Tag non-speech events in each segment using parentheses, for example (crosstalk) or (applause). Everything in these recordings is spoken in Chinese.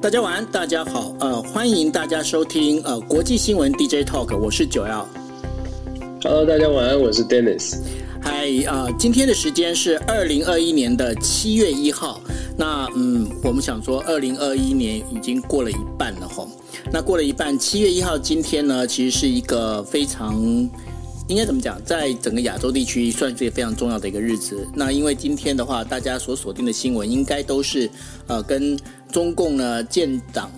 大家晚安，大家好，呃，欢迎大家收听呃国际新闻 DJ Talk，我是九幺。Hello，大家晚安，我是 Dennis。嗨，呃，今天的时间是二零二一年的七月一号。那嗯，我们想说，二零二一年已经过了一半了吼。那过了一半，七月一号今天呢，其实是一个非常。应该怎么讲？在整个亚洲地区，算是一个非常重要的一个日子。那因为今天的话，大家所锁定的新闻，应该都是呃跟中共呢建党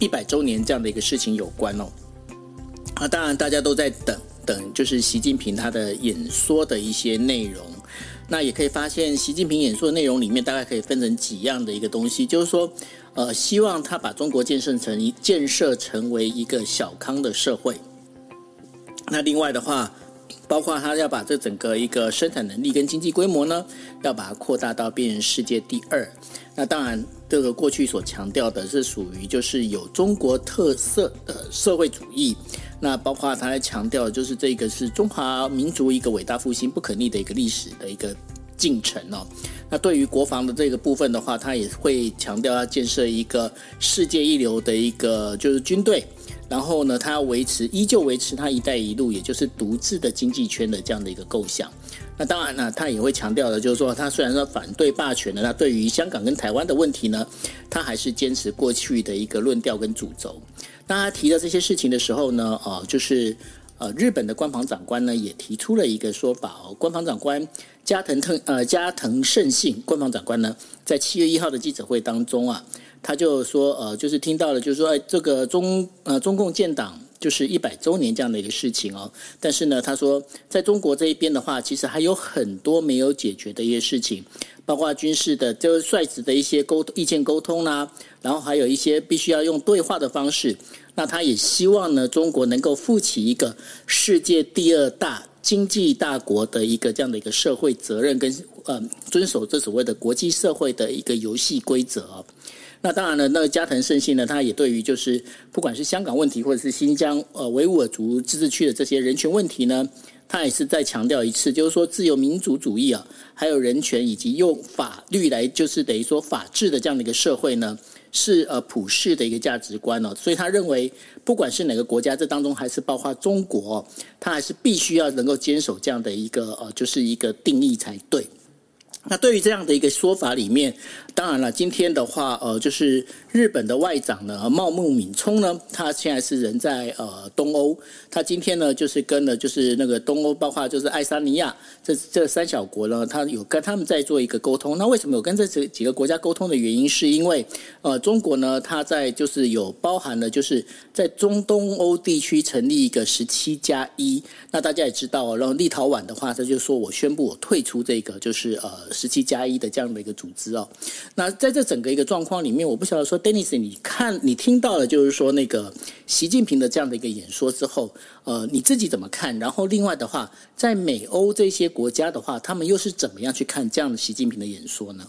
一百周年这样的一个事情有关哦。那当然，大家都在等等，就是习近平他的演说的一些内容。那也可以发现，习近平演说的内容里面，大概可以分成几样的一个东西，就是说，呃，希望他把中国建设成一建设成为一个小康的社会。那另外的话。包括他要把这整个一个生产能力跟经济规模呢，要把它扩大到变成世界第二。那当然，这个过去所强调的是属于就是有中国特色的社会主义。那包括他还强调，就是这个是中华民族一个伟大复兴不可逆的一个历史的一个进程哦。那对于国防的这个部分的话，他也会强调要建设一个世界一流的一个就是军队。然后呢，他要维持，依旧维持他“一带一路”，也就是独自的经济圈的这样的一个构想。那当然呢，他也会强调的，就是说，他虽然说反对霸权的，那对于香港跟台湾的问题呢，他还是坚持过去的一个论调跟主轴。当他提到这些事情的时候呢，呃，就是呃，日本的官房长官呢也提出了一个说法哦，官房长官加藤特呃加藤胜信官方长官呢，在七月一号的记者会当中啊。他就说，呃，就是听到了，就是说，哎，这个中呃中共建党就是一百周年这样的一个事情哦。但是呢，他说，在中国这一边的话，其实还有很多没有解决的一些事情，包括军事的，就是率直的一些沟意见沟通啦、啊，然后还有一些必须要用对话的方式。那他也希望呢，中国能够负起一个世界第二大经济大国的一个这样的一个社会责任，跟呃遵守这所谓的国际社会的一个游戏规则。那当然了，那个加藤胜信呢，他也对于就是不管是香港问题或者是新疆呃维吾尔族自治区的这些人权问题呢，他也是再强调一次，就是说自由民主主义啊，还有人权以及用法律来就是等于说法治的这样的一个社会呢，是呃普世的一个价值观哦。所以他认为，不管是哪个国家，这当中还是包括中国，他还是必须要能够坚守这样的一个呃就是一个定义才对。那对于这样的一个说法里面，当然了，今天的话，呃，就是日本的外长呢，茂木敏充呢，他现在是人在呃东欧，他今天呢就是跟了就是那个东欧，包括就是爱沙尼亚这这三小国呢，他有跟他们在做一个沟通。那为什么有跟这几几个国家沟通的原因，是因为呃中国呢，他在就是有包含了就是在中东欧地区成立一个十七加一。那大家也知道，然后立陶宛的话，他就说我宣布我退出这个就是呃。十七加一的这样的一个组织哦，那在这整个一个状况里面，我不晓得说，Dennis，你看你听到了就是说那个习近平的这样的一个演说之后，呃，你自己怎么看？然后另外的话，在美欧这些国家的话，他们又是怎么样去看这样的习近平的演说呢？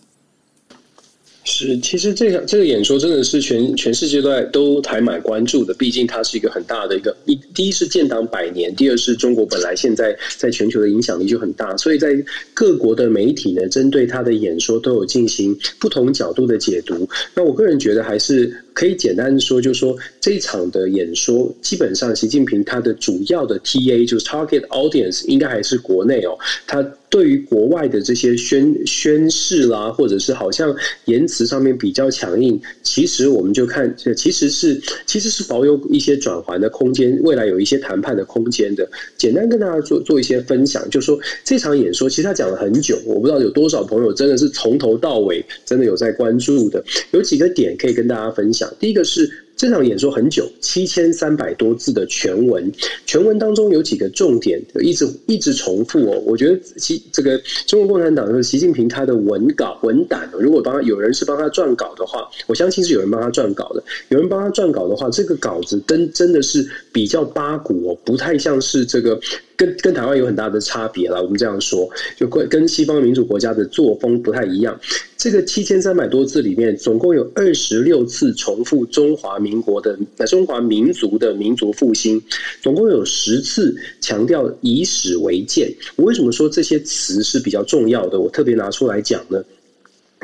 是，其实这个这个演说真的是全全世界都都还蛮关注的，毕竟它是一个很大的一个一，第一是建党百年，第二是中国本来现在在全球的影响力就很大，所以在各国的媒体呢，针对他的演说都有进行不同角度的解读。那我个人觉得还是。可以简单说，就是说这场的演说，基本上习近平他的主要的 TA 就是 target audience，应该还是国内哦。他对于国外的这些宣宣誓啦，或者是好像言辞上面比较强硬，其实我们就看，其实是其实是保有一些转圜的空间，未来有一些谈判的空间的。简单跟大家做做一些分享，就说这场演说其实他讲了很久，我不知道有多少朋友真的是从头到尾真的有在关注的，有几个点可以跟大家分享。第一个是这场演说很久，七千三百多字的全文，全文当中有几个重点，一直一直重复哦。我觉得习这个中国共产党的习近平他的文稿文胆，如果帮他有人是帮他撰稿的话，我相信是有人帮他撰稿的。有人帮他撰稿的话，这个稿子真真的是比较八股哦，不太像是这个。跟跟台湾有很大的差别了，我们这样说，就跟跟西方民主国家的作风不太一样。这个七千三百多字里面，总共有二十六次重复中华民国的、中华民族的民族复兴，总共有十次强调以史为鉴。我为什么说这些词是比较重要的？我特别拿出来讲呢？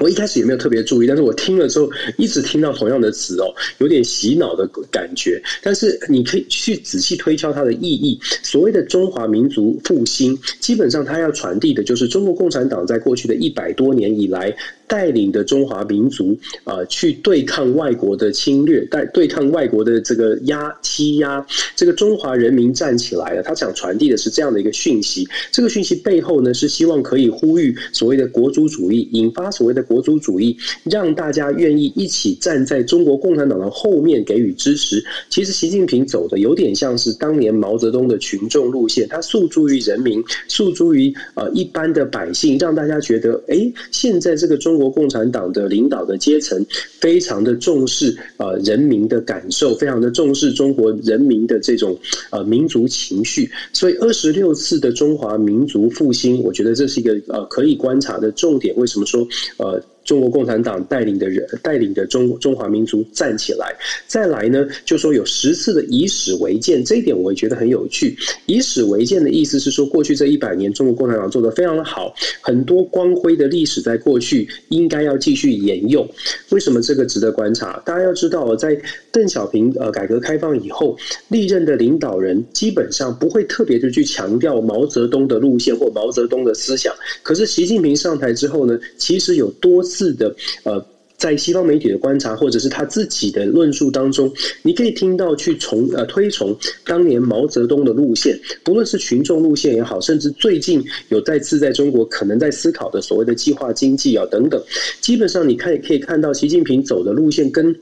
我一开始也没有特别注意，但是我听了之后，一直听到同样的词哦，有点洗脑的感觉。但是你可以去仔细推敲它的意义。所谓的中华民族复兴，基本上它要传递的就是中国共产党在过去的一百多年以来。带领的中华民族啊、去对抗外国的侵略，带对抗外国的这个压欺压，这个中华人民站起来了。他想传递的是这样的一个讯息。这个讯息背后呢，是希望可以呼吁所谓的国族主义，引发所谓的国族主义，让大家愿意一起站在中国共产党的后面给予支持。其实习近平走的有点像是当年毛泽东的群众路线，他诉诸于人民，诉诸于呃一般的百姓，让大家觉得，哎，现在这个中。中国共产党的领导的阶层非常的重视呃人民的感受，非常的重视中国人民的这种呃民族情绪，所以二十六次的中华民族复兴，我觉得这是一个呃可以观察的重点。为什么说呃？中国共产党带领的人带领的中中华民族站起来，再来呢，就说有十次的以史为鉴，这一点我也觉得很有趣。以史为鉴的意思是说，过去这一百年，中国共产党做得非常的好，很多光辉的历史在过去应该要继续沿用。为什么这个值得观察？大家要知道，在邓小平呃改革开放以后，历任的领导人基本上不会特别的去强调毛泽东的路线或毛泽东的思想。可是习近平上台之后呢，其实有多次。是的呃，在西方媒体的观察，或者是他自己的论述当中，你可以听到去从呃推崇当年毛泽东的路线，不论是群众路线也好，甚至最近有再次在中国可能在思考的所谓的计划经济啊等等，基本上你看也可以看到习近平走的路线跟。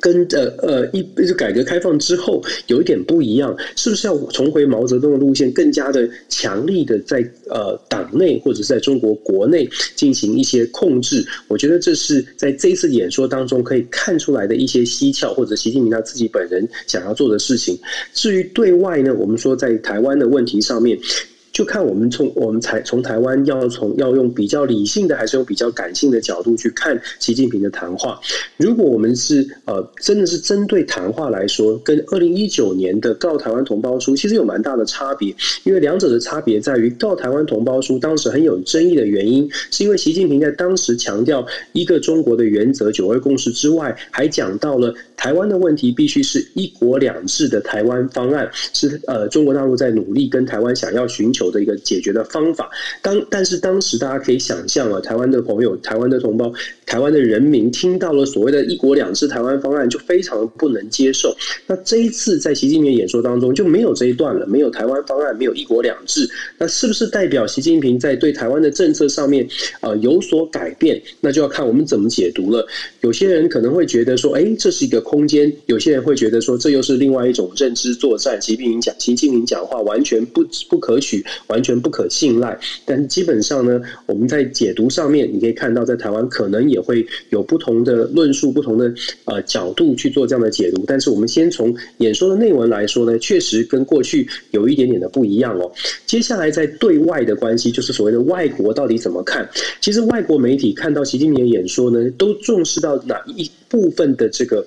跟呃呃一就改革开放之后有一点不一样，是不是要重回毛泽东的路线，更加的强力的在呃党内或者是在中国国内进行一些控制？我觉得这是在这一次演说当中可以看出来的一些蹊跷，或者习近平他自己本人想要做的事情。至于对外呢，我们说在台湾的问题上面。就看我们从我们才从台湾要从要用比较理性的还是用比较感性的角度去看习近平的谈话。如果我们是呃真的是针对谈话来说，跟二零一九年的告台湾同胞书其实有蛮大的差别，因为两者的差别在于告台湾同胞书当时很有争议的原因，是因为习近平在当时强调一个中国的原则、九二共识之外，还讲到了台湾的问题必须是一国两制的台湾方案，是呃中国大陆在努力跟台湾想要寻求。我的一个解决的方法，当但是当时大家可以想象啊，台湾的朋友、台湾的同胞、台湾的人民听到了所谓的一国两制台湾方案，就非常不能接受。那这一次在习近平演说当中就没有这一段了，没有台湾方案，没有一国两制，那是不是代表习近平在对台湾的政策上面、有所改变？那就要看我们怎么解读了。有些人可能会觉得说，哎，这是一个空间；有些人会觉得说，这又是另外一种认知作战。习近平讲，习近平讲话完全不不可取。完全不可信赖，但基本上呢，我们在解读上面，你可以看到，在台湾可能也也会有不同的论述、不同的呃角度去做这样的解读。但是我们先从演说的内文来说呢，确实跟过去有一点点的不一样哦。接下来在对外的关系，就是所谓的外国到底怎么看？其实外国媒体看到习近平的演说呢，都重视到哪一部分的这个。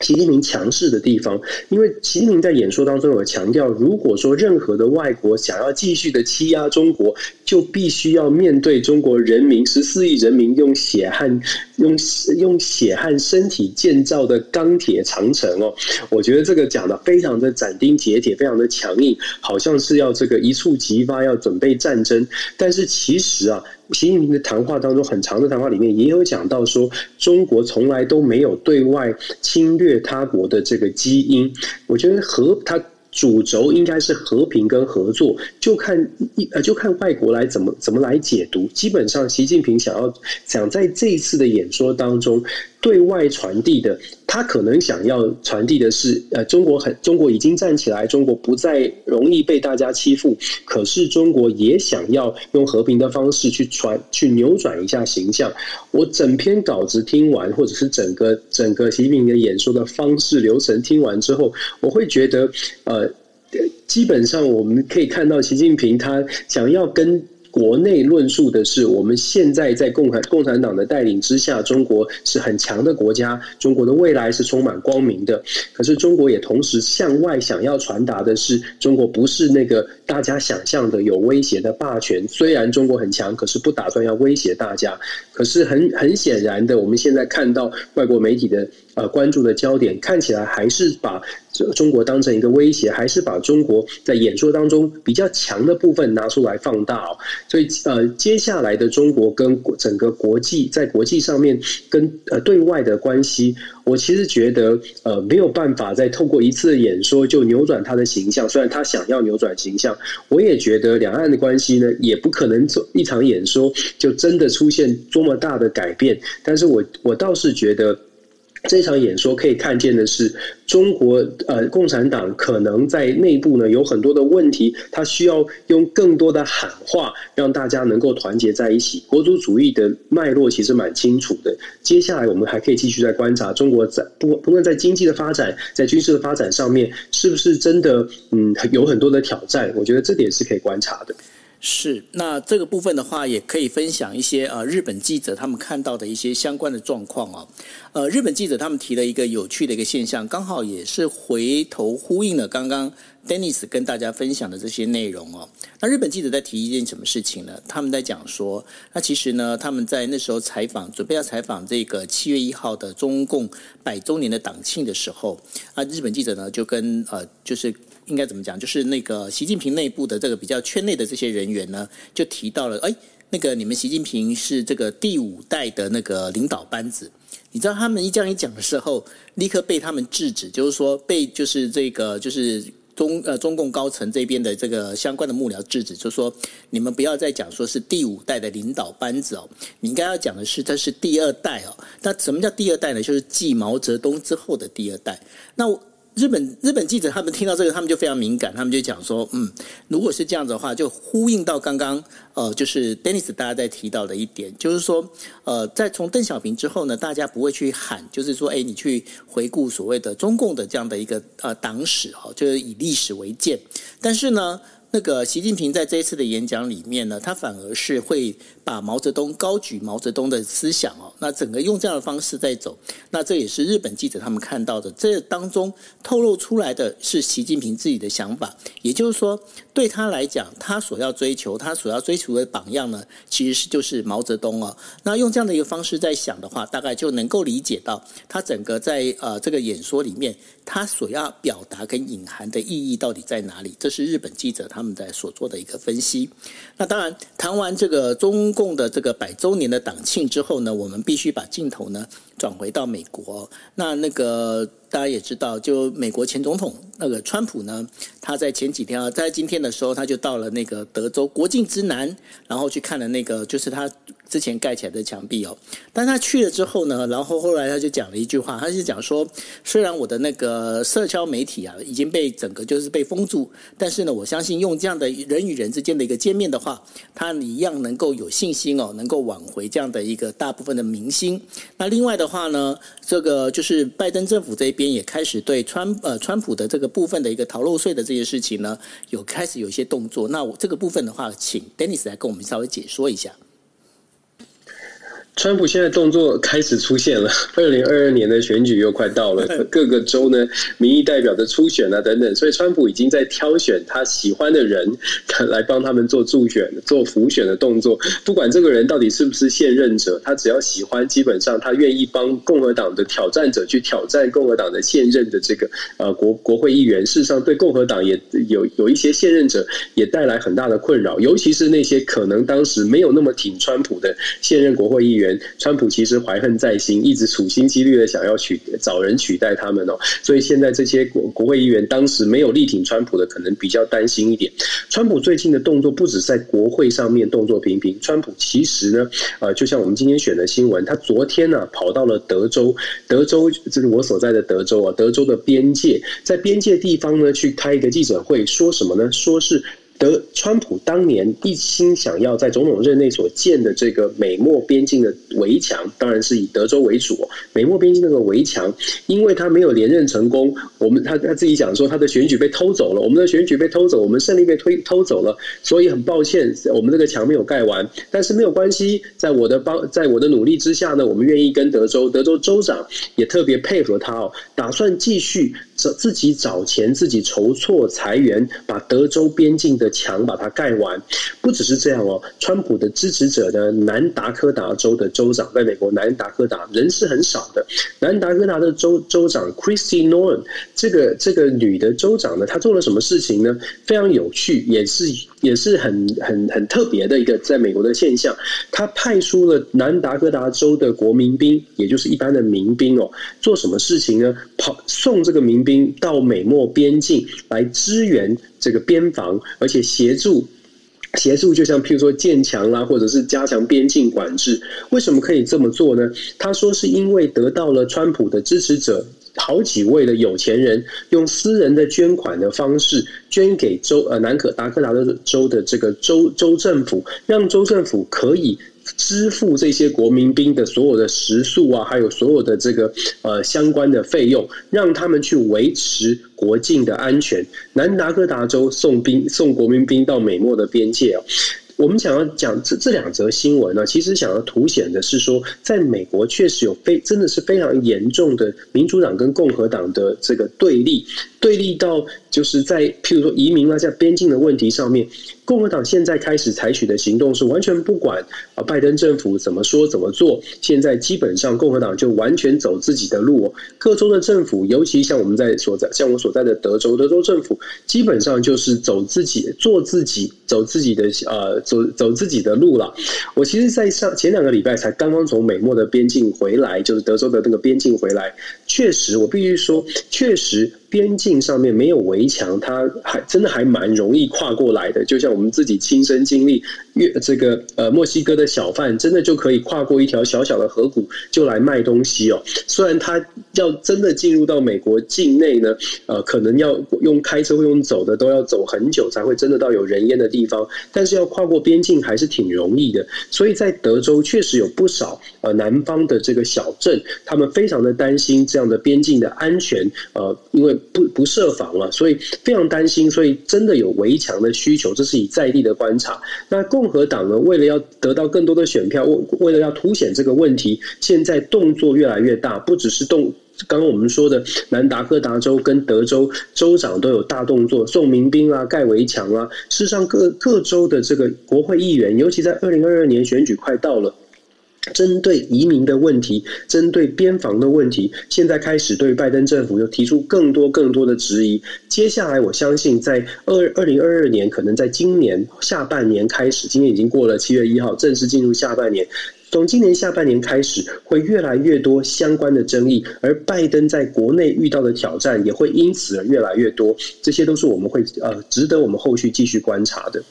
习近平强势的地方，因为习近平在演说当中有强调，如果说任何的外国想要继续的欺压中国，就必须要面对中国人民十四亿人民用血汗、用用血汗身体建造的钢铁长城哦。我觉得这个讲的非常的斩钉截铁，非常的强硬，好像是要这个一触即发，要准备战争。但是其实啊。习近平的谈话当中，很长的谈话里面也有讲到说，中国从来都没有对外侵略他国的这个基因。我觉得和他。主轴应该是和平跟合作，就看一呃，就看外国来怎么怎么来解读。基本上，习近平想要想在这一次的演说当中对外传递的，他可能想要传递的是，呃，中国很中国已经站起来，中国不再容易被大家欺负。可是，中国也想要用和平的方式去传去扭转一下形象。我整篇稿子听完，或者是整个整个习近平的演说的方式流程听完之后，我会觉得，呃。基本上我们可以看到，习近平他想要跟国内论述的是，我们现在在共产共产党的带领之下，中国是很强的国家，中国的未来是充满光明的。可是中国也同时向外想要传达的是，中国不是那个大家想象的有威胁的霸权。虽然中国很强，可是不打算要威胁大家。可是很很显然的，我们现在看到外国媒体的。呃，关注的焦点看起来还是把中国当成一个威胁，还是把中国在演说当中比较强的部分拿出来放大哦。所以，呃，接下来的中国跟整个国际在国际上面跟呃对外的关系，我其实觉得呃没有办法再透过一次演说就扭转他的形象。虽然他想要扭转形象，我也觉得两岸的关系呢也不可能做一场演说就真的出现多么大的改变。但是我我倒是觉得。这场演说可以看见的是，中国呃共产党可能在内部呢有很多的问题，他需要用更多的喊话，让大家能够团结在一起。国族主义的脉络其实蛮清楚的。接下来我们还可以继续再观察中国在不不论在经济的发展，在军事的发展上面，是不是真的嗯有很多的挑战？我觉得这点是可以观察的。是，那这个部分的话，也可以分享一些呃日本记者他们看到的一些相关的状况哦。呃，日本记者他们提了一个有趣的一个现象，刚好也是回头呼应了刚刚 Dennis 跟大家分享的这些内容哦。那日本记者在提一件什么事情呢？他们在讲说，那其实呢，他们在那时候采访，准备要采访这个七月一号的中共百周年的党庆的时候，啊，日本记者呢就跟呃就是。应该怎么讲？就是那个习近平内部的这个比较圈内的这些人员呢，就提到了，哎，那个你们习近平是这个第五代的那个领导班子。你知道他们一这样一讲的时候，立刻被他们制止，就是说被就是这个就是中呃中共高层这边的这个相关的幕僚制止，就说你们不要再讲说是第五代的领导班子哦，你应该要讲的是他是第二代哦。那什么叫第二代呢？就是继毛泽东之后的第二代。那日本日本记者他们听到这个，他们就非常敏感，他们就讲说，嗯，如果是这样子的话，就呼应到刚刚呃，就是 Dennis 大家在提到的一点，就是说，呃，在从邓小平之后呢，大家不会去喊，就是说，哎，你去回顾所谓的中共的这样的一个呃党史哦，就是以历史为鉴，但是呢。那个习近平在这一次的演讲里面呢，他反而是会把毛泽东高举毛泽东的思想哦，那整个用这样的方式在走，那这也是日本记者他们看到的，这当中透露出来的是习近平自己的想法，也就是说，对他来讲，他所要追求，他所要追求的榜样呢，其实是就是毛泽东哦。那用这样的一个方式在想的话，大概就能够理解到他整个在呃这个演说里面，他所要表达跟隐含的意义到底在哪里？这是日本记者他。他们在所做的一个分析。那当然，谈完这个中共的这个百周年的党庆之后呢，我们必须把镜头呢转回到美国。那那个大家也知道，就美国前总统那个川普呢，他在前几天啊，在今天的时候，他就到了那个德州国境之南，然后去看了那个就是他。之前盖起来的墙壁哦，但他去了之后呢，然后后来他就讲了一句话，他是讲说，虽然我的那个社交媒体啊已经被整个就是被封住，但是呢，我相信用这样的人与人之间的一个见面的话，他一样能够有信心哦，能够挽回这样的一个大部分的民心。那另外的话呢，这个就是拜登政府这边也开始对川呃川普的这个部分的一个逃漏税的这些事情呢，有开始有一些动作。那我这个部分的话，请 Dennis 来跟我们稍微解说一下。川普现在动作开始出现了，(laughs) 二零二二年的选举又快到了，各个州呢民意代表的初选啊等等，所以川普已经在挑选他喜欢的人来帮他们做助选、做辅选的动作。不管这个人到底是不是现任者，他只要喜欢，基本上他愿意帮共和党的挑战者去挑战共和党的现任的这个呃国国会议员。事实上，对共和党也有有一些现任者也带来很大的困扰，尤其是那些可能当时没有那么挺川普的现任国会议员。川普其实怀恨在心，一直处心积虑的想要取找人取代他们哦，所以现在这些国国会议员当时没有力挺川普的，可能比较担心一点。川普最近的动作不止在国会上面动作频频，川普其实呢，呃，就像我们今天选的新闻，他昨天呢、跑到了德州，德州就是我所在的德州啊，德州的边界，在边界地方呢去开一个记者会，说什么呢？说是。德川普当年一心想要在总统任内所建的这个美墨边境的围墙，当然是以德州为主。美墨边境那个围墙，因为他没有连任成功，我们他他自己讲说他的选举被偷走了，我们的选举被偷走，我们胜利被推偷走了，所以很抱歉，我们这个墙没有盖完。但是没有关系，在我的帮，在我的努力之下呢，我们愿意跟德州，德州州长也特别配合他哦，打算继续找自己找钱，自己筹措财源，把德州边境的墙把它盖完。不只是这样哦，川普的支持者呢南达科达州的州长，在美国南达科达人是很少的。南达科达的州州长 Christy Norn，这个这个女的州长呢，她做了什么事情呢？非常有趣，也是也是很很很特别的一个在美国的现象。他派出了南达科达州的国民兵，也就是一般的民兵哦，做什么事情呢？跑送这个民兵到美墨边境来支援这个边防，而且协助。协助就像譬如说建墙啦，或者是加强边境管制。为什么可以这么做呢？他说是因为得到了川普的支持者好几位的有钱人用私人的捐款的方式捐给州呃南可达科达的州的这个州州政府，让州政府可以。支付这些国民兵的所有的食宿啊，还有所有的这个呃相关的费用，让他们去维持国境的安全。南达科达州送兵送国民兵到美墨的边界啊，我们想要讲这这两则新闻呢，其实想要凸显的是说，在美国确实有非真的是非常严重的民主党跟共和党的这个对立，对立到就是在譬如说移民啊，在边境的问题上面。共和党现在开始采取的行动是完全不管啊，拜登政府怎么说怎么做。现在基本上共和党就完全走自己的路。各州的政府，尤其像我们在所在，像我所在的德州，德州政府基本上就是走自己，做自己，走自己的呃，走走自己的路了。我其实，在上前两个礼拜才刚刚从美墨的边境回来，就是德州的那个边境回来。确实，我必须说，确实。边境上面没有围墙，它还真的还蛮容易跨过来的。就像我们自己亲身经历，越这个呃墨西哥的小贩真的就可以跨过一条小小的河谷就来卖东西哦。虽然他要真的进入到美国境内呢，呃，可能要用开车或用走的都要走很久才会真的到有人烟的地方，但是要跨过边境还是挺容易的。所以在德州确实有不少呃南方的这个小镇，他们非常的担心这样的边境的安全，呃，因为。不不设防了，所以非常担心，所以真的有围墙的需求，这是以在地的观察。那共和党呢，为了要得到更多的选票，为为了要凸显这个问题，现在动作越来越大，不只是动，刚刚我们说的南达科达州跟德州州长都有大动作，送民兵啊，盖围墙啊。事实上各，各各州的这个国会议员，尤其在二零二二年选举快到了。针对移民的问题，针对边防的问题，现在开始对拜登政府又提出更多更多的质疑。接下来，我相信在二二零二二年，可能在今年下半年开始，今年已经过了七月一号，正式进入下半年。从今年下半年开始，会越来越多相关的争议，而拜登在国内遇到的挑战也会因此而越来越多。这些都是我们会呃值得我们后续继续观察的。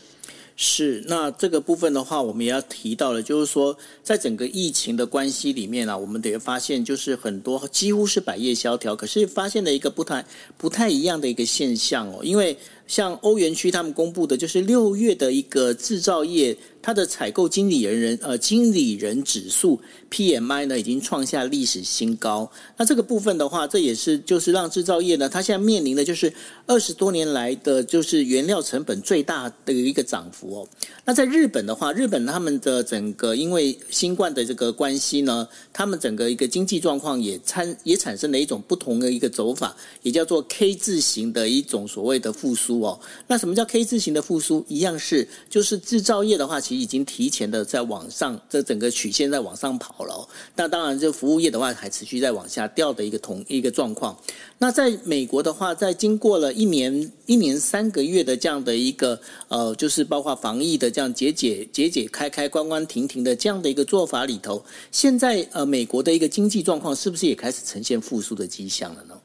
是，那这个部分的话，我们也要提到了，就是说，在整个疫情的关系里面啊，我们得发现，就是很多几乎是百业萧条，可是发现了一个不太不太一样的一个现象哦，因为像欧元区他们公布的，就是六月的一个制造业。它的采购经理人人呃经理人指数 PMI 呢已经创下历史新高。那这个部分的话，这也是就是让制造业呢，它现在面临的就是二十多年来的就是原料成本最大的一个涨幅哦。那在日本的话，日本他们的整个因为新冠的这个关系呢，他们整个一个经济状况也产也产生了一种不同的一个走法，也叫做 K 字形的一种所谓的复苏哦。那什么叫 K 字形的复苏？一样是就是制造业的话。其实已经提前的在往上，这整个曲线在往上跑了。那当然，这服务业的话还持续在往下掉的一个同一个状况。那在美国的话，在经过了一年一年三个月的这样的一个呃，就是包括防疫的这样解解解解开开关关停停的这样的一个做法里头，现在呃美国的一个经济状况是不是也开始呈现复苏的迹象了呢？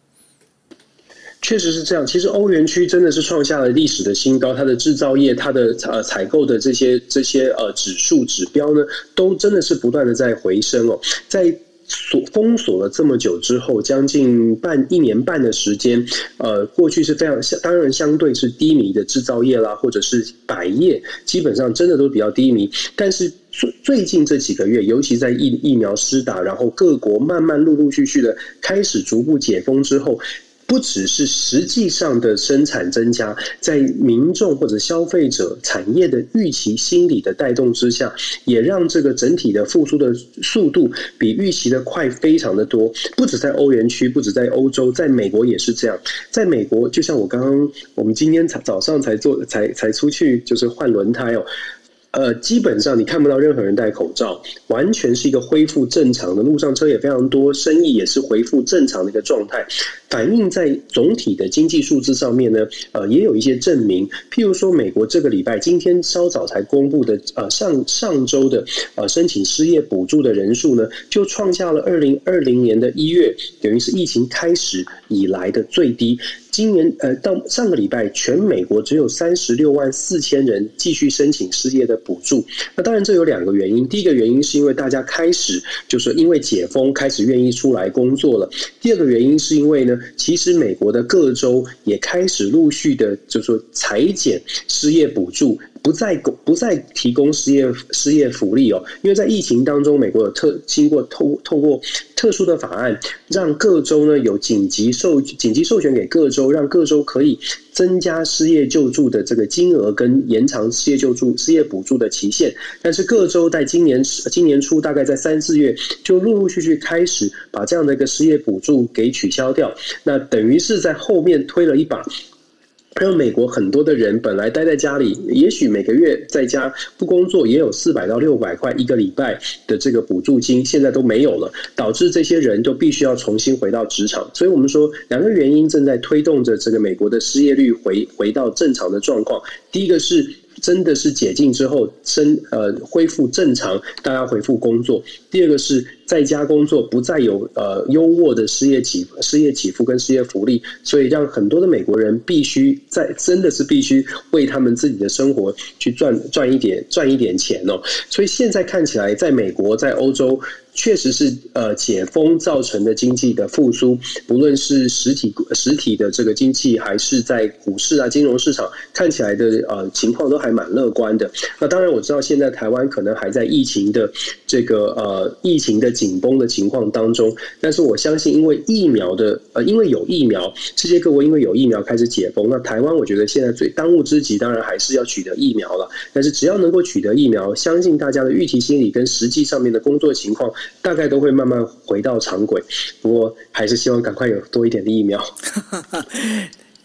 确实是这样，其实欧元区真的是创下了历史的新高，它的制造业、它的呃采购的这些这些呃指数指标呢，都真的是不断的在回升哦，在。锁封锁了这么久之后，将近半一年半的时间，呃，过去是非常相当然相对是低迷的制造业啦，或者是百业，基本上真的都比较低迷。但是最最近这几个月，尤其在疫疫苗施打，然后各国慢慢陆陆续续的开始逐步解封之后。不只是实际上的生产增加，在民众或者消费者产业的预期心理的带动之下，也让这个整体的复苏的速度比预期的快非常的多。不止在欧元区，不止在欧洲，在美国也是这样。在美国，就像我刚刚，我们今天早早上才做，才才出去，就是换轮胎哦。呃，基本上你看不到任何人戴口罩，完全是一个恢复正常的，路上车也非常多，生意也是恢复正常的一个状态。反映在总体的经济数字上面呢，呃，也有一些证明。譬如说，美国这个礼拜今天稍早才公布的，呃，上上周的呃申请失业补助的人数呢，就创下了二零二零年的一月，等于是疫情开始以来的最低。今年呃，到上个礼拜，全美国只有三十六万四千人继续申请失业的补助。那当然，这有两个原因。第一个原因是因为大家开始就是因为解封，开始愿意出来工作了。第二个原因是因为呢，其实美国的各州也开始陆续的，就是说裁减失业补助。不再不再提供失业失业福利哦，因为在疫情当中，美国有特经过透透过特殊的法案，让各州呢有紧急授紧急授权给各州，让各州可以增加失业救助的这个金额跟延长失业救助失业补助的期限。但是各州在今年今年初，大概在三四月，就陆陆续续开始把这样的一个失业补助给取消掉。那等于是在后面推了一把。让美国很多的人本来待在家里，也许每个月在家不工作也有四百到六百块一个礼拜的这个补助金，现在都没有了，导致这些人都必须要重新回到职场。所以我们说，两个原因正在推动着这个美国的失业率回回到正常的状况。第一个是。真的是解禁之后，生呃恢复正常，大家恢复工作。第二个是在家工作，不再有呃优渥的失业给失业给付跟失业福利，所以让很多的美国人必须在真的是必须为他们自己的生活去赚赚一点赚一点钱哦。所以现在看起来，在美国，在欧洲。确实是呃解封造成的经济的复苏，不论是实体实体的这个经济，还是在股市啊金融市场，看起来的呃情况都还蛮乐观的。那当然我知道现在台湾可能还在疫情的这个呃疫情的紧绷的情况当中，但是我相信因为疫苗的呃因为有疫苗，世界各国因为有疫苗开始解封，那台湾我觉得现在最当务之急当然还是要取得疫苗了。但是只要能够取得疫苗，相信大家的预期心理跟实际上面的工作情况。大概都会慢慢回到常轨，不过还是希望赶快有多一点的疫苗。(laughs)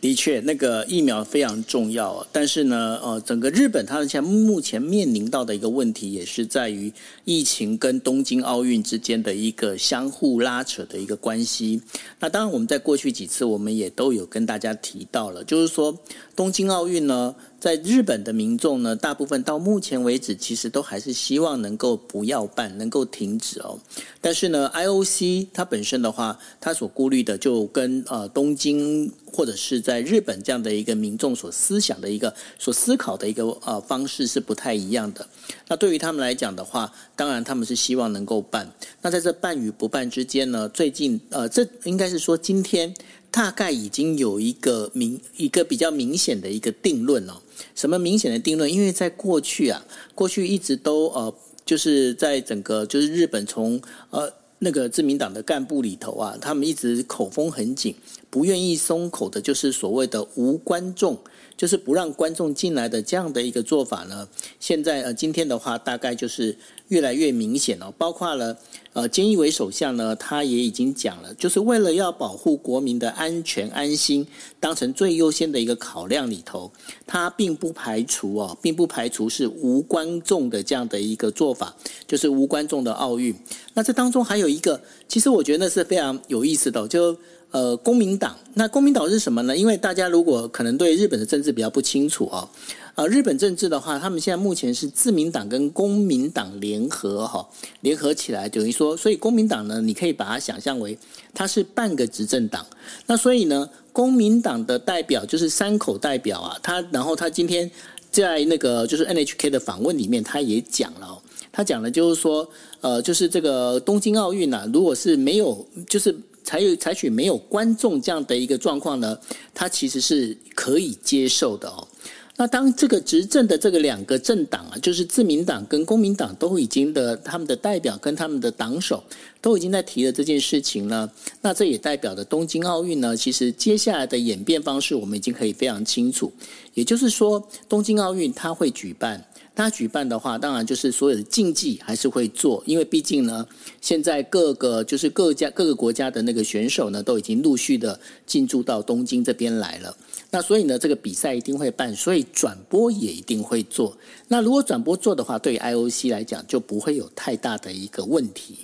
的确，那个疫苗非常重要，但是呢，呃，整个日本它现在目前面临到的一个问题，也是在于疫情跟东京奥运之间的一个相互拉扯的一个关系。那当然，我们在过去几次我们也都有跟大家提到了，就是说东京奥运呢。在日本的民众呢，大部分到目前为止，其实都还是希望能够不要办，能够停止哦。但是呢，IOC 它本身的话，它所顾虑的就跟呃东京或者是在日本这样的一个民众所思想的一个所思考的一个呃方式是不太一样的。那对于他们来讲的话，当然他们是希望能够办。那在这办与不办之间呢，最近呃，这应该是说今天。大概已经有一个明一个比较明显的一个定论哦。什么明显的定论？因为在过去啊，过去一直都呃，就是在整个就是日本从呃那个自民党的干部里头啊，他们一直口风很紧，不愿意松口的，就是所谓的无观众。就是不让观众进来的这样的一个做法呢，现在呃今天的话大概就是越来越明显了。包括了呃菅义伟首相呢，他也已经讲了，就是为了要保护国民的安全安心，当成最优先的一个考量里头，他并不排除哦，并不排除是无观众的这样的一个做法，就是无观众的奥运。那这当中还有一个，其实我觉得那是非常有意思的，就。呃，公民党，那公民党是什么呢？因为大家如果可能对日本的政治比较不清楚啊，呃，日本政治的话，他们现在目前是自民党跟公民党联合哈，联合起来等于说，所以公民党呢，你可以把它想象为它是半个执政党。那所以呢，公民党的代表就是山口代表啊，他然后他今天在那个就是 NHK 的访问里面，他也讲了，他讲的就是说，呃，就是这个东京奥运啊，如果是没有就是。采有采取没有观众这样的一个状况呢，它其实是可以接受的哦。那当这个执政的这个两个政党啊，就是自民党跟公民党都已经的他们的代表跟他们的党首都已经在提了这件事情呢，那这也代表的东京奥运呢，其实接下来的演变方式我们已经可以非常清楚，也就是说，东京奥运它会举办。他举办的话，当然就是所有的竞技还是会做，因为毕竟呢，现在各个就是各家各个国家的那个选手呢，都已经陆续的进驻到东京这边来了。那所以呢，这个比赛一定会办，所以转播也一定会做。那如果转播做的话，对于 IOC 来讲就不会有太大的一个问题。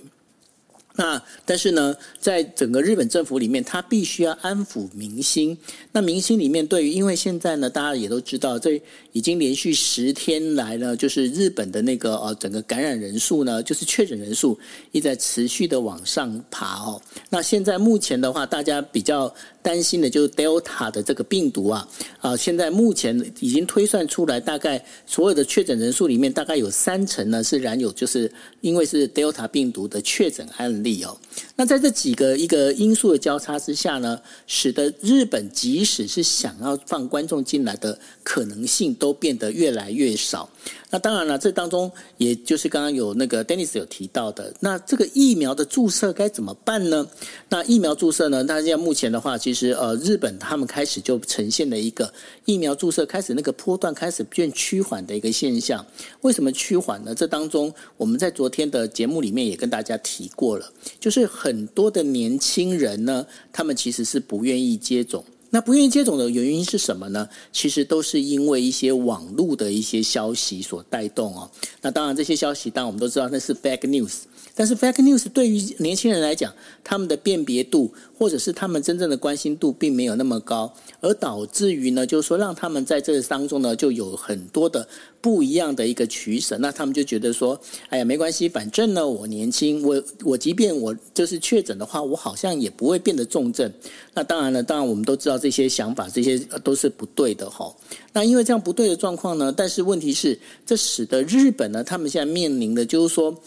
那但是呢，在整个日本政府里面，他必须要安抚民心。那民心里面，对于因为现在呢，大家也都知道，这已经连续十天来呢，就是日本的那个呃整个感染人数呢，就是确诊人数一直在持续的往上爬哦。那现在目前的话，大家比较担心的就是 Delta 的这个病毒啊啊，现在目前已经推算出来，大概所有的确诊人数里面，大概有三成呢是染有，就是因为是 Delta 病毒的确诊案例哦。那在这几个一个因素的交叉之下呢，使得日本即使是想要放观众进来的可能性都变得越来越少。那当然了，这当中也就是刚刚有那个 Dennis 有提到的，那这个疫苗的注射该怎么办呢？那疫苗注射呢？大家目前的话，其实实呃，日本他们开始就呈现了一个疫苗注射开始那个波段开始变趋缓的一个现象。为什么趋缓呢？这当中我们在昨天的节目里面也跟大家提过了，就是很多的年轻人呢，他们其实是不愿意接种。那不愿意接种的原因是什么呢？其实都是因为一些网络的一些消息所带动哦。那当然，这些消息当然我们都知道那是 fake news。但是 fake news 对于年轻人来讲，他们的辨别度或者是他们真正的关心度并没有那么高，而导致于呢，就是说让他们在这个当中呢，就有很多的不一样的一个取舍。那他们就觉得说，哎呀，没关系，反正呢，我年轻，我我即便我就是确诊的话，我好像也不会变得重症。那当然了，当然我们都知道这些想法，这些都是不对的哈。那因为这样不对的状况呢，但是问题是，这使得日本呢，他们现在面临的就是说。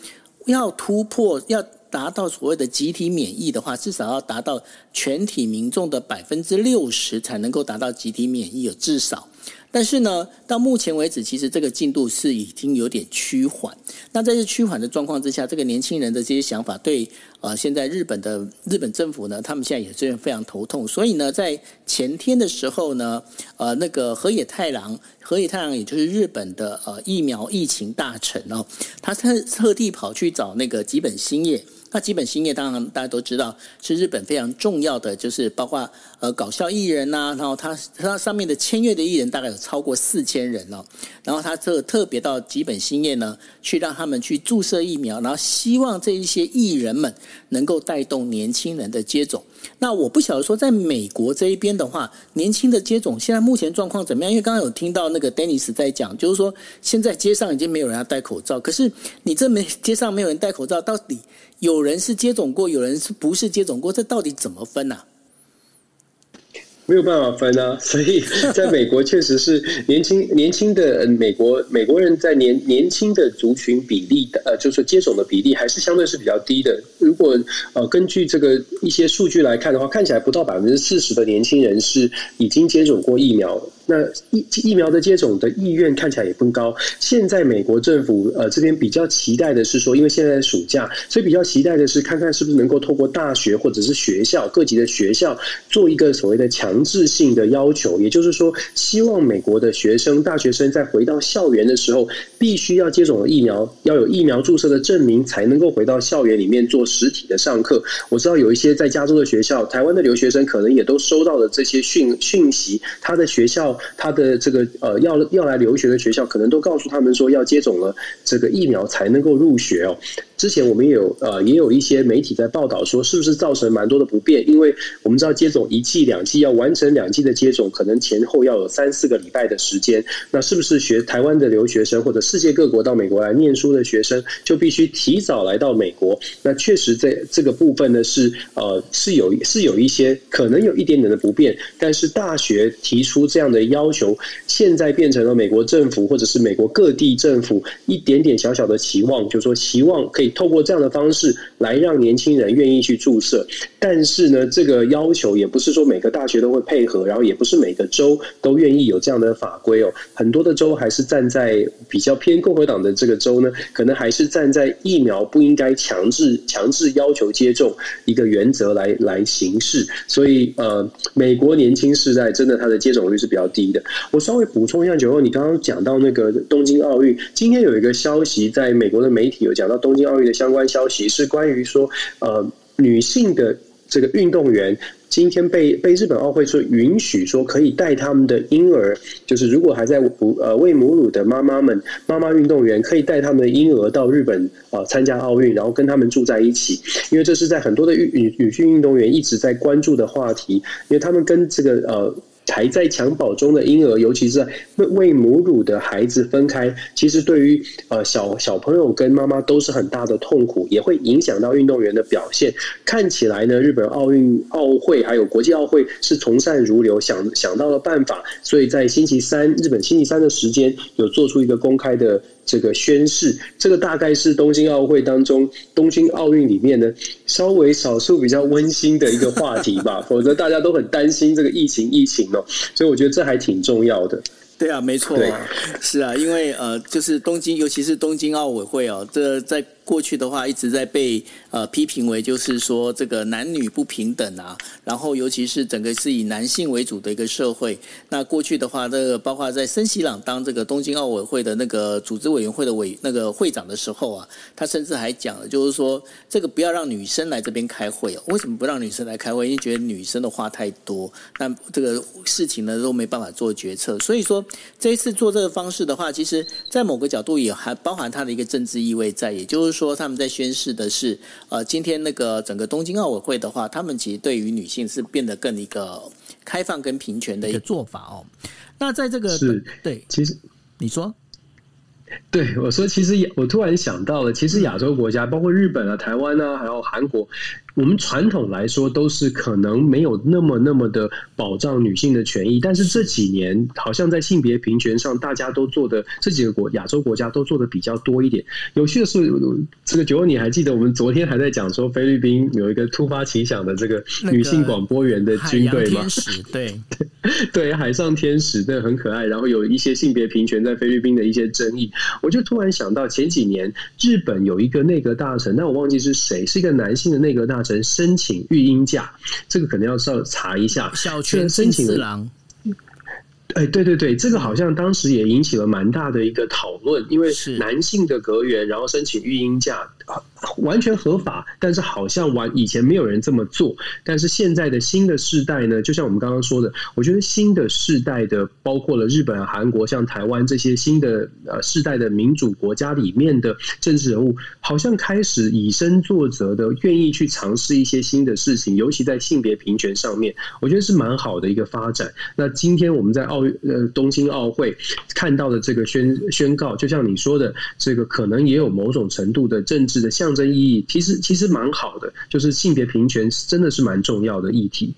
要突破，要达到所谓的集体免疫的话，至少要达到全体民众的百分之六十才能够达到集体免疫，有至少。但是呢，到目前为止，其实这个进度是已经有点趋缓。那在这趋缓的状况之下，这个年轻人的这些想法，对呃，现在日本的日本政府呢，他们现在也是非常头痛。所以呢，在前天的时候呢，呃，那个河野太郎，河野太郎也就是日本的呃疫苗疫情大臣哦，他特特地跑去找那个吉本兴业。那吉本兴业当然大家都知道是日本非常重要的，就是包括呃搞笑艺人呐、然后他他上面的签约的艺人大概有超过四千人哦，然后他特特别到吉本兴业呢去让他们去注射疫苗，然后希望这一些艺人们能够带动年轻人的接种。那我不晓得说在美国这一边的话，年轻的接种现在目前状况怎么样？因为刚刚有听到那个 Dennis 在讲，就是说现在街上已经没有人要戴口罩，可是你这没街上没有人戴口罩，到底？有人是接种过，有人是不是接种过？这到底怎么分啊？没有办法分啊！(laughs) 所以在美国确实是年轻 (laughs) 年轻的美国美国人在年年轻的族群比例的呃，就是接种的比例还是相对是比较低的。如果呃根据这个一些数据来看的话，看起来不到百分之四十的年轻人是已经接种过疫苗。那疫疫苗的接种的意愿看起来也不高。现在美国政府呃这边比较期待的是说，因为现在暑假，所以比较期待的是看看是不是能够透过大学或者是学校各级的学校做一个所谓的强制性的要求，也就是说，希望美国的学生大学生在回到校园的时候，必须要接种疫苗，要有疫苗注射的证明，才能够回到校园里面做实体的上课。我知道有一些在加州的学校，台湾的留学生可能也都收到了这些讯讯息，他的学校。他的这个呃，要要来留学的学校，可能都告诉他们说，要接种了这个疫苗才能够入学哦。之前我们也有呃，也有一些媒体在报道说，是不是造成蛮多的不便？因为我们知道接种一剂、两剂要完成两剂的接种，可能前后要有三四个礼拜的时间。那是不是学台湾的留学生或者世界各国到美国来念书的学生，就必须提早来到美国？那确实在这个部分呢，是呃是有是有一些可能有一点点的不便。但是大学提出这样的要求，现在变成了美国政府或者是美国各地政府一点点小小的期望，就是说希望可以。透过这样的方式来让年轻人愿意去注射。但是呢，这个要求也不是说每个大学都会配合，然后也不是每个州都愿意有这样的法规哦。很多的州还是站在比较偏共和党的这个州呢，可能还是站在疫苗不应该强制强制要求接种一个原则来来行事。所以呃，美国年轻世代真的他的接种率是比较低的。我稍微补充一下，九欧，你刚刚讲到那个东京奥运，今天有一个消息在美国的媒体有讲到东京奥运的相关消息，是关于说呃女性的。这个运动员今天被被日本奥会说允许说可以带他们的婴儿，就是如果还在哺呃喂母乳的妈妈们，妈妈运动员可以带他们的婴儿到日本啊参加奥运，然后跟他们住在一起，因为这是在很多的女女女性运动员一直在关注的话题，因为他们跟这个呃。还在襁褓中的婴儿，尤其是喂喂母乳的孩子分开，其实对于呃小小朋友跟妈妈都是很大的痛苦，也会影响到运动员的表现。看起来呢，日本奥运奥会还有国际奥会是从善如流，想想到了办法，所以在星期三日本星期三的时间有做出一个公开的。这个宣誓，这个大概是东京奥会当中，东京奥运里面呢，稍微少数比较温馨的一个话题吧，(laughs) 否则大家都很担心这个疫情疫情哦，所以我觉得这还挺重要的。对啊，没错啊，是啊，因为呃，就是东京，尤其是东京奥委会哦，这在。过去的话一直在被呃批评为就是说这个男女不平等啊，然后尤其是整个是以男性为主的一个社会。那过去的话，这个包括在森喜朗当这个东京奥委会的那个组织委员会的委那个会长的时候啊，他甚至还讲了，就是说这个不要让女生来这边开会哦。为什么不让女生来开会？因为觉得女生的话太多，那这个事情呢都没办法做决策。所以说这一次做这个方式的话，其实在某个角度也还包含它的一个政治意味在，也就是说。他们在宣示的是，呃，今天那个整个东京奥委会的话，他们其实对于女性是变得更一个开放跟平权的一个做法哦。那在这个是对，其实你说，对我说，其实我突然想到了，其实亚洲国家，包括日本啊、台湾啊，还有韩国。我们传统来说都是可能没有那么那么的保障女性的权益，但是这几年好像在性别平权上，大家都做的这几个国亚洲国家都做的比较多一点。有趣的是，这个九，你还记得我们昨天还在讲说菲律宾有一个突发奇想的这个女性广播员的军队吗？对 (laughs) 对，海上天使，那很可爱。然后有一些性别平权在菲律宾的一些争议，我就突然想到前几年日本有一个内阁大臣，但我忘记是谁，是一个男性的内阁大臣。申请育婴假，这个可能要稍查一下。小泉申请郎，哎，对对对，这个好像当时也引起了蛮大的一个讨论，因为是男性的阁员，然后申请育婴假。完全合法，但是好像完以前没有人这么做。但是现在的新的世代呢，就像我们刚刚说的，我觉得新的世代的，包括了日本、韩国、像台湾这些新的呃世代的民主国家里面的政治人物，好像开始以身作则的，愿意去尝试一些新的事情，尤其在性别平权上面，我觉得是蛮好的一个发展。那今天我们在奥运呃东京奥运会看到的这个宣宣告，就像你说的，这个可能也有某种程度的政治。的象征意义其实其实蛮好的，就是性别平权真的是蛮重要的议题，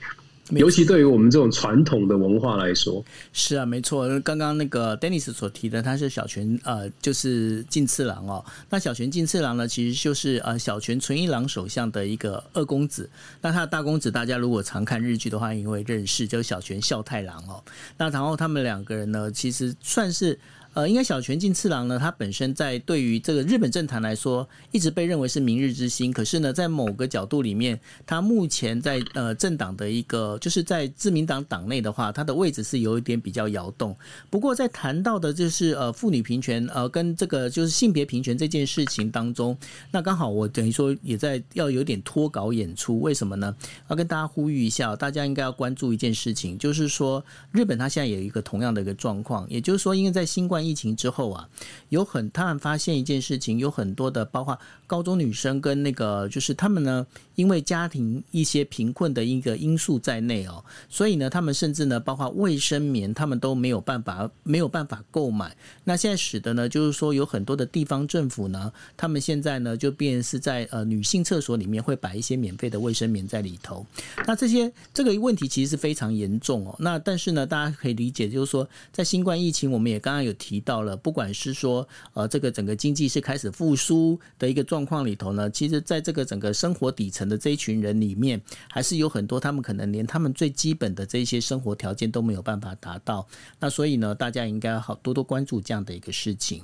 尤其对于我们这种传统的文化来说。是啊，没错。刚刚那个 Dennis 所提的，他是小泉呃，就是近次郎哦。那小泉近次郎呢，其实就是呃小泉纯一郎首相的一个二公子。那他的大公子，大家如果常看日剧的话，因为认识，就是小泉孝太郎哦。那然后他们两个人呢，其实算是。呃，应该小泉进次郎呢，他本身在对于这个日本政坛来说，一直被认为是明日之星。可是呢，在某个角度里面，他目前在呃政党的一个，就是在自民党党内的话，他的位置是有一点比较摇动。不过，在谈到的就是呃妇女平权，呃跟这个就是性别平权这件事情当中，那刚好我等于说也在要有点脱稿演出。为什么呢？要跟大家呼吁一下，大家应该要关注一件事情，就是说日本它现在有一个同样的一个状况，也就是说，因为在新冠疫情之后啊，有很他们发现一件事情，有很多的包括高中女生跟那个就是他们呢，因为家庭一些贫困的一个因素在内哦，所以呢，他们甚至呢，包括卫生棉，他们都没有办法没有办法购买。那现在使得呢，就是说有很多的地方政府呢，他们现在呢就变是在呃女性厕所里面会摆一些免费的卫生棉在里头。那这些这个问题其实是非常严重哦。那但是呢，大家可以理解，就是说在新冠疫情，我们也刚刚有提。提到了，不管是说呃这个整个经济是开始复苏的一个状况里头呢，其实在这个整个生活底层的这一群人里面，还是有很多他们可能连他们最基本的这些生活条件都没有办法达到。那所以呢，大家应该好多多关注这样的一个事情。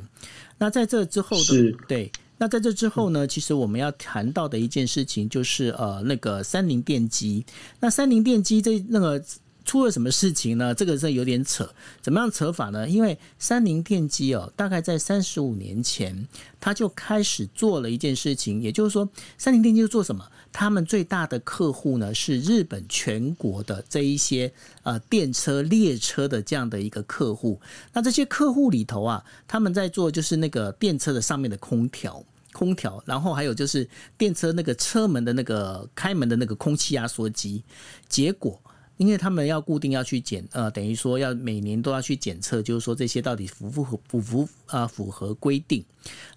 那在这之后的对。那在这之后呢，其实我们要谈到的一件事情就是呃，那个三菱电机。那三菱电机这那个出了什么事情呢？这个是有点扯，怎么样扯法呢？因为三菱电机哦，大概在三十五年前，他就开始做了一件事情，也就是说，三菱电机做什么？他们最大的客户呢是日本全国的这一些呃电车列车的这样的一个客户。那这些客户里头啊，他们在做就是那个电车的上面的空调，空调，然后还有就是电车那个车门的那个开门的那个空气压缩机。结果，因为他们要固定要去检，呃，等于说要每年都要去检测，就是说这些到底符不符符符啊符合规定。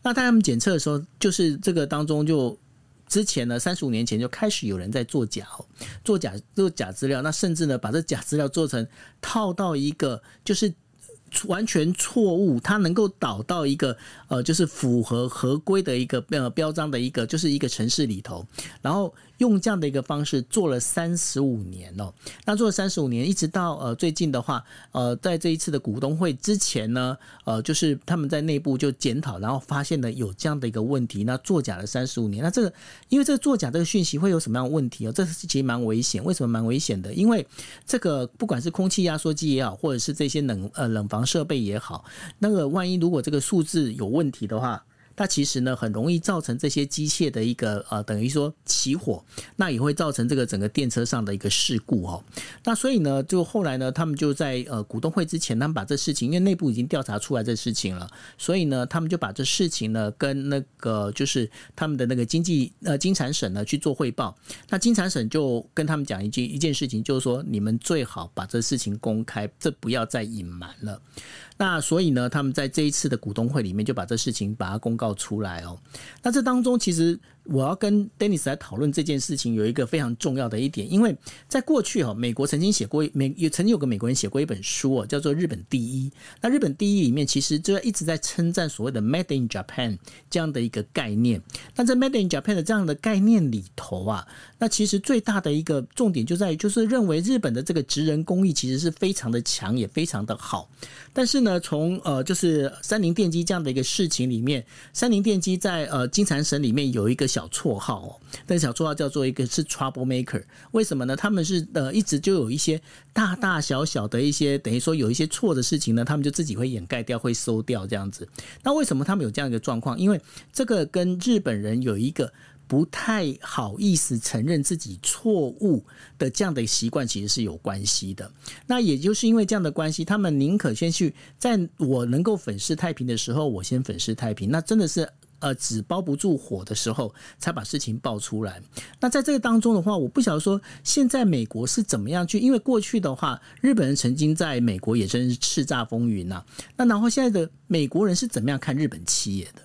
那当他们检测的时候，就是这个当中就。之前呢，三十五年前就开始有人在作假，作假做假资料，那甚至呢，把这假资料做成套到一个就是。完全错误，它能够导到一个呃，就是符合合规的一个呃标章的一个，就是一个城市里头，然后用这样的一个方式做了三十五年哦。那做了三十五年，一直到呃最近的话，呃，在这一次的股东会之前呢，呃，就是他们在内部就检讨，然后发现了有这样的一个问题，那作假了三十五年。那这个因为这个作假这个讯息会有什么样的问题哦？这是其实蛮危险。为什么蛮危险的？因为这个不管是空气压缩机也好，或者是这些冷呃冷房。设备也好，那个万一如果这个数字有问题的话。那其实呢，很容易造成这些机械的一个呃，等于说起火，那也会造成这个整个电车上的一个事故哦。那所以呢，就后来呢，他们就在呃股东会之前，他们把这事情，因为内部已经调查出来这事情了，所以呢，他们就把这事情呢跟那个就是他们的那个经济呃金产省呢去做汇报。那金产省就跟他们讲一句一件事情，就是说你们最好把这事情公开，这不要再隐瞒了。那所以呢，他们在这一次的股东会里面就把这事情把它公告出来哦。那这当中其实。我要跟 Dennis 来讨论这件事情，有一个非常重要的一点，因为在过去哈，美国曾经写过美，也曾经有个美国人写过一本书哦，叫做《日本第一》。那日本第一里面其实就一直在称赞所谓的 “Made in Japan” 这样的一个概念。那在 “Made in Japan” 的这样的概念里头啊，那其实最大的一个重点就在于，就是认为日本的这个职人工艺其实是非常的强，也非常的好。但是呢，从呃就是三菱电机这样的一个事情里面，三菱电机在呃金产省里面有一个小。绰号哦，那个小绰号叫做一个是 Trouble Maker，为什么呢？他们是呃一直就有一些大大小小的一些等于说有一些错的事情呢，他们就自己会掩盖掉，会收掉这样子。那为什么他们有这样一个状况？因为这个跟日本人有一个不太好意思承认自己错误的这样的习惯，其实是有关系的。那也就是因为这样的关系，他们宁可先去在我能够粉饰太平的时候，我先粉饰太平。那真的是。呃，纸包不住火的时候，才把事情爆出来。那在这个当中的话，我不晓得说现在美国是怎么样去，因为过去的话，日本人曾经在美国也真是叱咤风云呐。那然后现在的美国人是怎么样看日本企业的？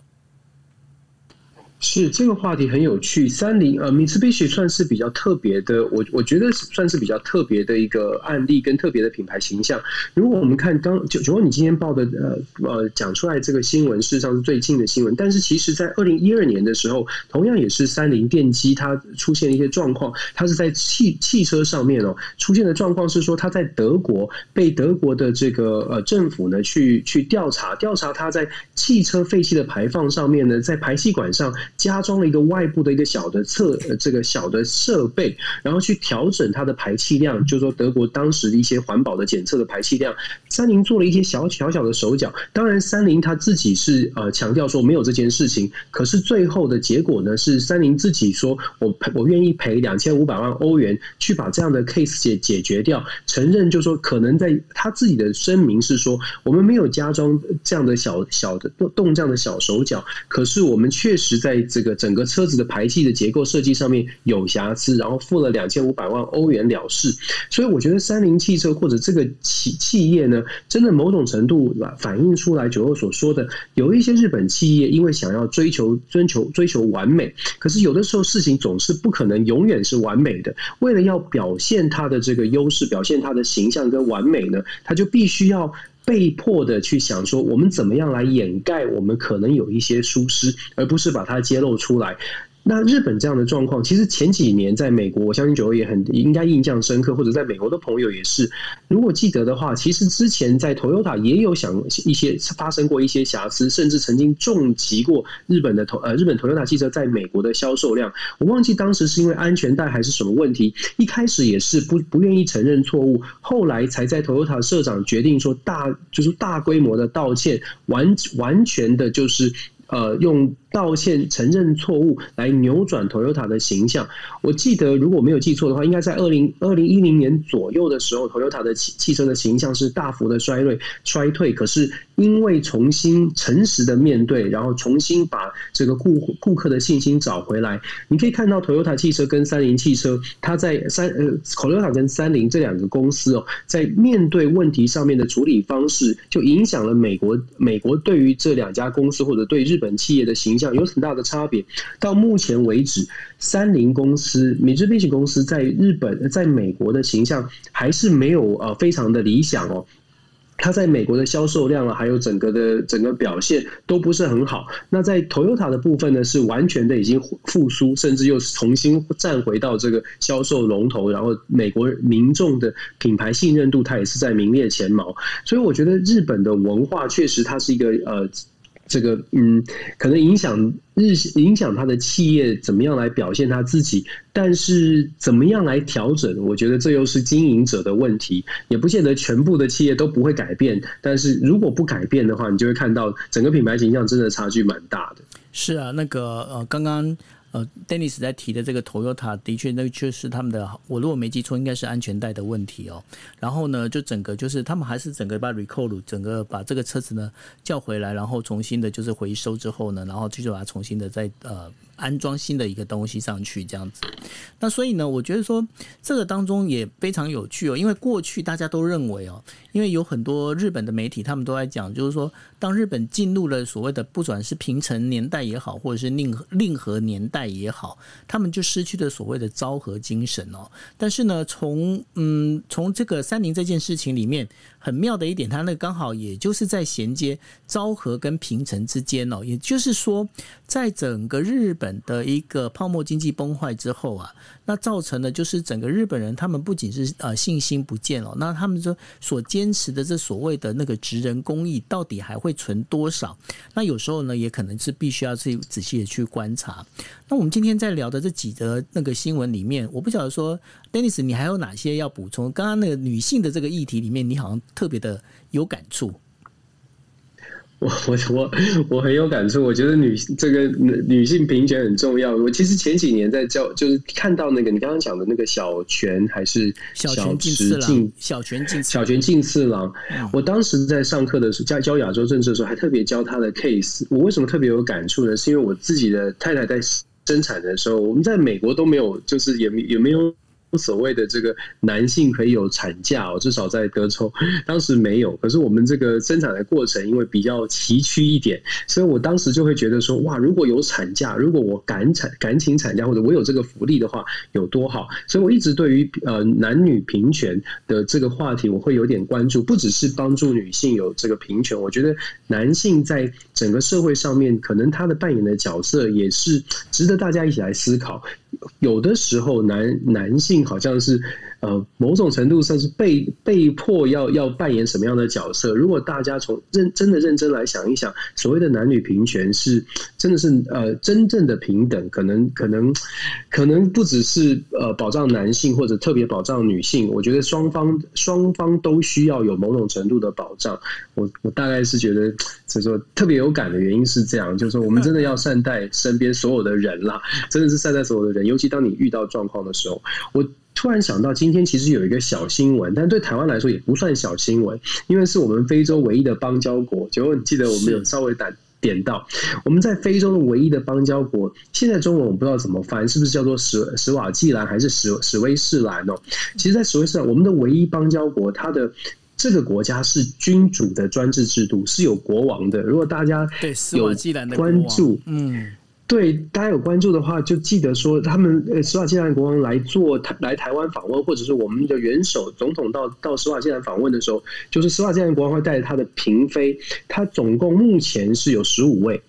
是这个话题很有趣。三菱呃，Mitsubishi 算是比较特别的，我我觉得算是比较特别的一个案例跟特别的品牌形象。如果我们看刚九九，你今天报的呃呃讲出来这个新闻，事实上是最近的新闻。但是其实，在二零一二年的时候，同样也是三菱电机它出现了一些状况，它是在汽汽车上面哦出现的状况是说，它在德国被德国的这个呃政府呢去去调查调查，它在汽车废气的排放上面呢，在排气管上。加装了一个外部的一个小的测这个小的设备，然后去调整它的排气量，就是说德国当时的一些环保的检测的排气量。三菱做了一些小小小的手脚，当然三菱他自己是呃强调说没有这件事情，可是最后的结果呢是三菱自己说我赔我愿意赔两千五百万欧元去把这样的 case 解解决掉，承认就是说可能在他自己的声明是说我们没有加装这样的小小的动动这样的小手脚，可是我们确实在。在这个整个车子的排气的结构设计上面有瑕疵，然后付了两千五百万欧元了事。所以我觉得三菱汽车或者这个企企业呢，真的某种程度反映出来九欧所说的，有一些日本企业因为想要追求、追求、追求完美，可是有的时候事情总是不可能永远是完美的。为了要表现它的这个优势，表现它的形象跟完美呢，它就必须要。被迫的去想说，我们怎么样来掩盖我们可能有一些疏失，而不是把它揭露出来。那日本这样的状况，其实前几年在美国，我相信九欧也很应该印象深刻，或者在美国的朋友也是，如果记得的话，其实之前在 Toyota 也有想一些发生过一些瑕疵，甚至曾经重击过日本的呃日本 Toyota 汽车在美国的销售量。我忘记当时是因为安全带还是什么问题，一开始也是不不愿意承认错误，后来才在 Toyota 社长决定说大就是大规模的道歉，完完全的就是。呃，用道歉、承认错误来扭转 Toyota 的形象。我记得，如果没有记错的话，应该在二零二零一零年左右的时候，Toyota 的汽汽车的形象是大幅的衰退衰退。可是因为重新诚实的面对，然后重新把这个顾顾客的信心找回来，你可以看到 Toyota 汽车跟三菱汽车，它在三呃 Toyota 跟三菱这两个公司哦，在面对问题上面的处理方式，就影响了美国美国对于这两家公司或者对日。本企业的形象有很大的差别。到目前为止，三菱公司、米兹比西公司在日本、在美国的形象还是没有呃非常的理想哦。它在美国的销售量啊，还有整个的整个表现都不是很好。那在 Toyota 的部分呢，是完全的已经复苏，甚至又重新站回到这个销售龙头。然后美国民众的品牌信任度，它也是在名列前茅。所以我觉得日本的文化确实它是一个呃。这个嗯，可能影响日影响他的企业怎么样来表现他自己，但是怎么样来调整，我觉得这又是经营者的问题，也不见得全部的企业都不会改变。但是如果不改变的话，你就会看到整个品牌形象真的差距蛮大的。是啊，那个呃，刚刚。呃，Dennis 在提的这个 Toyota 的确，那确实他们的，我如果没记错，应该是安全带的问题哦。然后呢，就整个就是他们还是整个把 recall 整个把这个车子呢叫回来，然后重新的就是回收之后呢，然后继续把它重新的再呃。安装新的一个东西上去，这样子。那所以呢，我觉得说这个当中也非常有趣哦。因为过去大家都认为哦，因为有很多日本的媒体，他们都在讲，就是说，当日本进入了所谓的不管是平成年代也好，或者是令令和年代也好，他们就失去了所谓的昭和精神哦。但是呢，从嗯从这个三菱这件事情里面，很妙的一点，它那刚好也就是在衔接昭和跟平成之间哦。也就是说，在整个日本。的一个泡沫经济崩坏之后啊，那造成的就是整个日本人他们不仅是呃信心不见了，那他们说所坚持的这所谓的那个职人工艺到底还会存多少？那有时候呢，也可能是必须要去仔细的去观察。那我们今天在聊的这几则那个新闻里面，我不晓得说，Dennis，你还有哪些要补充？刚刚那个女性的这个议题里面，你好像特别的有感触。我我我我很有感触，我觉得女这个女性平权很重要。我其实前几年在教，就是看到那个你刚刚讲的那个小泉还是小池进小泉进小泉进次郎，我当时在上课的时候，在教亚洲政治的时候，还特别教他的 case。我为什么特别有感触呢？是因为我自己的太太在生产的时候，我们在美国都没有，就是也也没有。所谓的这个男性可以有产假哦，至少在德州当时没有。可是我们这个生产的过程因为比较崎岖一点，所以我当时就会觉得说，哇，如果有产假，如果我敢产敢请产假，或者我有这个福利的话，有多好。所以我一直对于呃男女平权的这个话题，我会有点关注。不只是帮助女性有这个平权，我觉得男性在整个社会上面，可能他的扮演的角色也是值得大家一起来思考。有的时候男男性好像是呃某种程度上是被被迫要要扮演什么样的角色？如果大家从认真的认真来想一想，所谓的男女平权是真的是呃真正的平等，可能 (laughs) 可能可能不只是呃保障男性或者特别保障女性，我觉得双方双方都需要有某种程度的保障。我我大概是觉得，就是说特别有感的原因是这样，就是说我们真的要善待身边所有的人啦，真的是善待所有的人。尤其当你遇到状况的时候，我突然想到，今天其实有一个小新闻，但对台湾来说也不算小新闻，因为是我们非洲唯一的邦交国。结果你记得我们有稍微点点到，我们在非洲的唯一的邦交国，现在中文我不知道怎么翻，是不是叫做史史瓦济兰还是史史威士兰哦？其实，在史威士兰，我们的唯一邦交国，它的这个国家是君主的专制制度，是有国王的。如果大家有关注，嗯。对，大家有关注的话，就记得说他们呃，施瓦济兰国王来做台来台湾访问，或者是我们的元首总统到到施瓦济兰访问的时候，就是施瓦济兰国王会带着他的嫔妃，他总共目前是有十五位。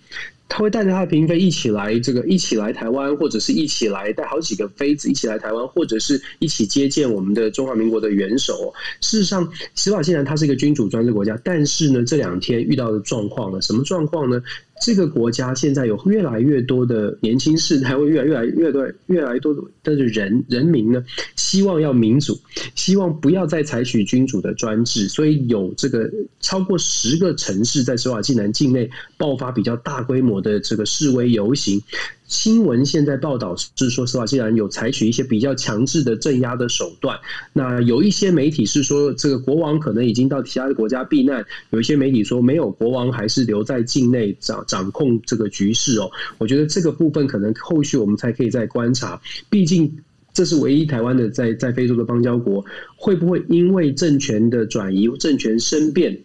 他会带着他的嫔妃一起来，这个一起来台湾，或者是一起来带好几个妃子一起来台湾，或者是一起接见我们的中华民国的元首。事实上，施瓦济兰它是一个君主专制国家，但是呢，这两天遇到的状况呢，什么状况呢？这个国家现在有越来越多的年轻士，还，(laughs) 会越来越来越多越来越多的人人民呢，希望要民主，希望不要再采取君主的专制，所以有这个超过十个城市在施瓦济南境内爆发比较大规模的这个示威游行。新闻现在报道是说，施瓦济兰有采取一些比较强制的镇压的手段。那有一些媒体是说，这个国王可能已经到其他的国家避难；有一些媒体说，没有，国王还是留在境内掌掌控这个局势哦。我觉得这个部分可能后续我们才可以再观察。毕竟这是唯一台湾的在在非洲的邦交国，会不会因为政权的转移、政权生变？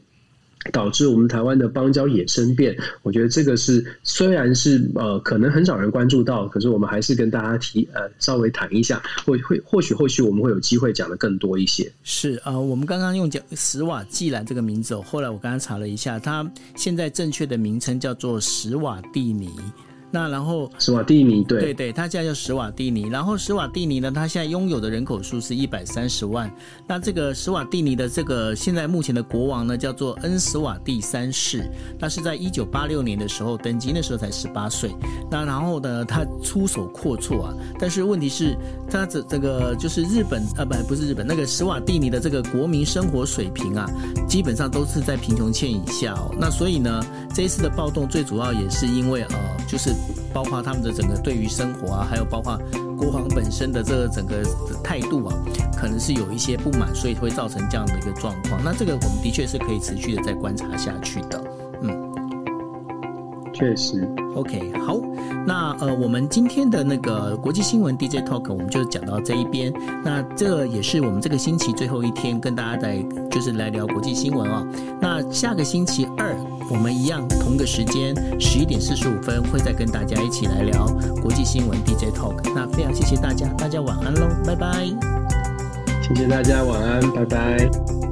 导致我们台湾的邦交也生变，我觉得这个是虽然是呃可能很少人关注到，可是我们还是跟大家提呃稍微谈一下，或会或许后续我们会有机会讲的更多一些。是、呃，我们刚刚用讲史瓦济兰这个名字，后来我刚刚查了一下，它现在正确的名称叫做史瓦蒂尼。那然后史瓦蒂尼，对对对，他现在叫史瓦蒂尼。然后史瓦蒂尼呢，他现在拥有的人口数是一百三十万。那这个史瓦蒂尼的这个现在目前的国王呢，叫做恩史瓦蒂三世。他是在一九八六年的时候登基，那时候才十八岁。那然后呢，他出手阔绰啊。但是问题是，他这这个就是日本啊，不不是日本那个史瓦蒂尼的这个国民生活水平啊，基本上都是在贫穷线以下哦。那所以呢，这一次的暴动最主要也是因为呃，就是。包括他们的整个对于生活啊，还有包括国王本身的这个整个的态度啊，可能是有一些不满，所以会造成这样的一个状况。那这个我们的确是可以持续的再观察下去的。嗯，确实。OK，好。那呃，我们今天的那个国际新闻 DJ Talk 我们就讲到这一边。那这也是我们这个星期最后一天跟大家来就是来聊国际新闻哦。那下个星期二我们一样同个时间十一点四十五分会再跟大家一起来聊国际新闻 DJ Talk。那非常谢谢大家，大家晚安喽，拜拜。谢谢大家，晚安，拜拜。